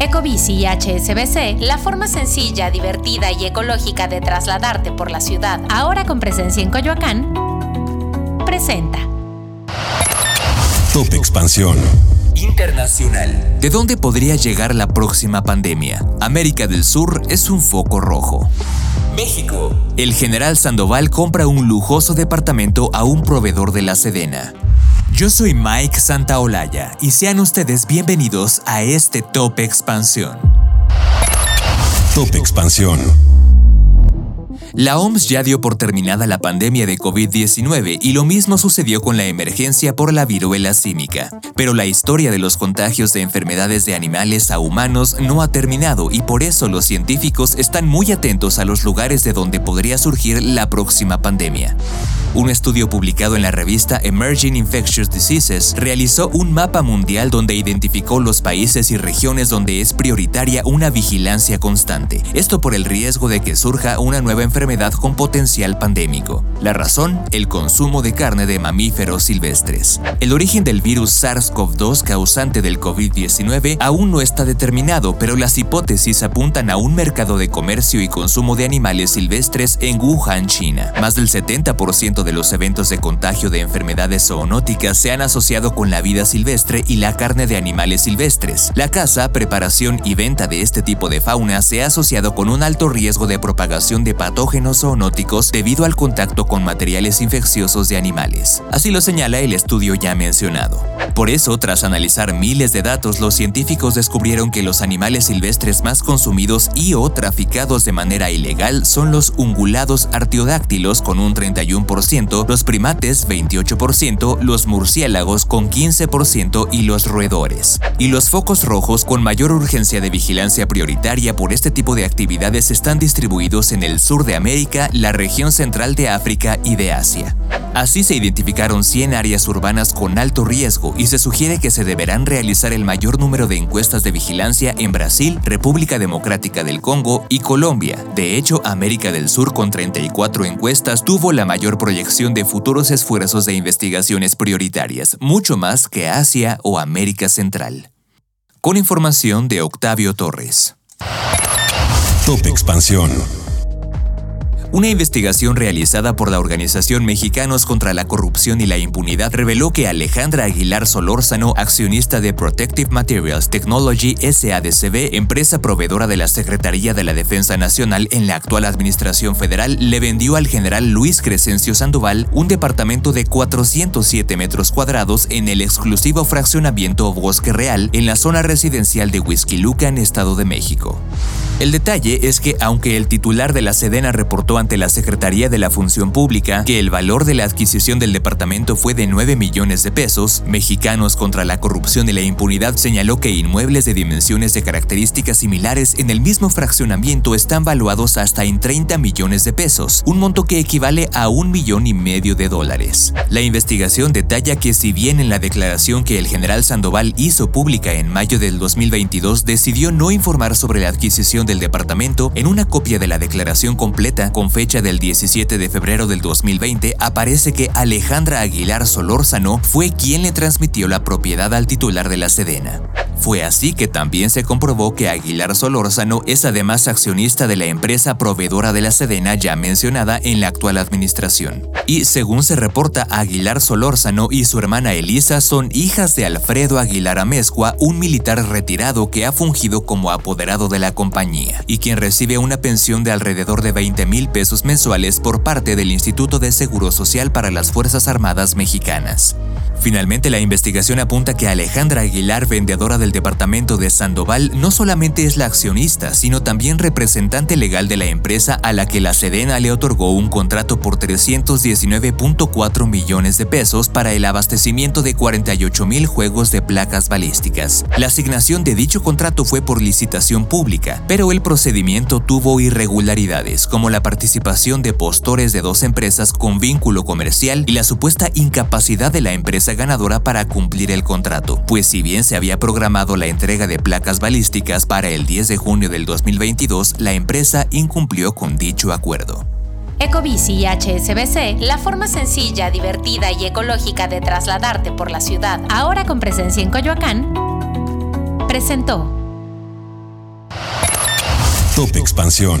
Ecobici y HSBC, la forma sencilla, divertida y ecológica de trasladarte por la ciudad, ahora con presencia en Coyoacán, presenta. Top Expansión. Internacional. ¿De dónde podría llegar la próxima pandemia? América del Sur es un foco rojo. México. El general Sandoval compra un lujoso departamento a un proveedor de la Sedena. Yo soy Mike Santaolalla y sean ustedes bienvenidos a este Top Expansión. Top Expansión. La OMS ya dio por terminada la pandemia de COVID-19 y lo mismo sucedió con la emergencia por la viruela símica. Pero la historia de los contagios de enfermedades de animales a humanos no ha terminado y por eso los científicos están muy atentos a los lugares de donde podría surgir la próxima pandemia. Un estudio publicado en la revista Emerging Infectious Diseases realizó un mapa mundial donde identificó los países y regiones donde es prioritaria una vigilancia constante. Esto por el riesgo de que surja una nueva enfermedad con potencial pandémico. La razón, el consumo de carne de mamíferos silvestres. El origen del virus SARS-CoV-2 causante del COVID-19 aún no está determinado, pero las hipótesis apuntan a un mercado de comercio y consumo de animales silvestres en Wuhan, China. Más del 70% de los eventos de contagio de enfermedades zoonóticas se han asociado con la vida silvestre y la carne de animales silvestres. La caza, preparación y venta de este tipo de fauna se ha asociado con un alto riesgo de propagación de patógenos zoonóticos debido al contacto con materiales infecciosos de animales. Así lo señala el estudio ya mencionado. Por eso, tras analizar miles de datos, los científicos descubrieron que los animales silvestres más consumidos y o traficados de manera ilegal son los ungulados artiodáctilos con un 31%, los primates 28%, los murciélagos con 15% y los roedores. Y los focos rojos con mayor urgencia de vigilancia prioritaria por este tipo de actividades están distribuidos en el sur de América, la región central de África y de Asia. Así se identificaron 100 áreas urbanas con alto riesgo y se sugiere que se deberán realizar el mayor número de encuestas de vigilancia en Brasil, República Democrática del Congo y Colombia. De hecho, América del Sur con 34 encuestas tuvo la mayor proyección de futuros esfuerzos de investigaciones prioritarias, mucho más que Asia o América Central. Con información de Octavio Torres. Top Expansión. Una investigación realizada por la organización Mexicanos contra la Corrupción y la Impunidad reveló que Alejandra Aguilar Solórzano, accionista de Protective Materials Technology SADCB, empresa proveedora de la Secretaría de la Defensa Nacional en la actual Administración Federal, le vendió al general Luis Crescencio Sandoval un departamento de 407 metros cuadrados en el exclusivo fraccionamiento Bosque Real en la zona residencial de Huizquiluca en Estado de México. El detalle es que aunque el titular de la Sedena reportó ante la Secretaría de la Función Pública que el valor de la adquisición del departamento fue de 9 millones de pesos, Mexicanos contra la Corrupción y la Impunidad señaló que inmuebles de dimensiones de características similares en el mismo fraccionamiento están valuados hasta en 30 millones de pesos, un monto que equivale a un millón y medio de dólares. La investigación detalla que si bien en la declaración que el general Sandoval hizo pública en mayo del 2022 decidió no informar sobre la adquisición del departamento, en una copia de la declaración completa con fecha del 17 de febrero del 2020 aparece que Alejandra Aguilar Solórzano fue quien le transmitió la propiedad al titular de la Sedena. Fue así que también se comprobó que Aguilar Solórzano es además accionista de la empresa proveedora de la Sedena ya mencionada en la actual administración. Y según se reporta, Aguilar Solórzano y su hermana Elisa son hijas de Alfredo Aguilar Amezcua, un militar retirado que ha fungido como apoderado de la compañía y quien recibe una pensión de alrededor de 20 mil pesos mensuales por parte del Instituto de Seguro Social para las Fuerzas Armadas Mexicanas. Finalmente, la investigación apunta que Alejandra Aguilar, vendedora del departamento de Sandoval, no solamente es la accionista, sino también representante legal de la empresa a la que la Sedena le otorgó un contrato por 319.4 millones de pesos para el abastecimiento de 48 mil juegos de placas balísticas. La asignación de dicho contrato fue por licitación pública, pero el procedimiento tuvo irregularidades, como la participación de postores de dos empresas con vínculo comercial y la supuesta incapacidad de la empresa ganadora para cumplir el contrato, pues si bien se había programado la entrega de placas balísticas para el 10 de junio del 2022, la empresa incumplió con dicho acuerdo. Ecobici y HSBC, la forma sencilla, divertida y ecológica de trasladarte por la ciudad, ahora con presencia en Coyoacán, presentó Top Expansión.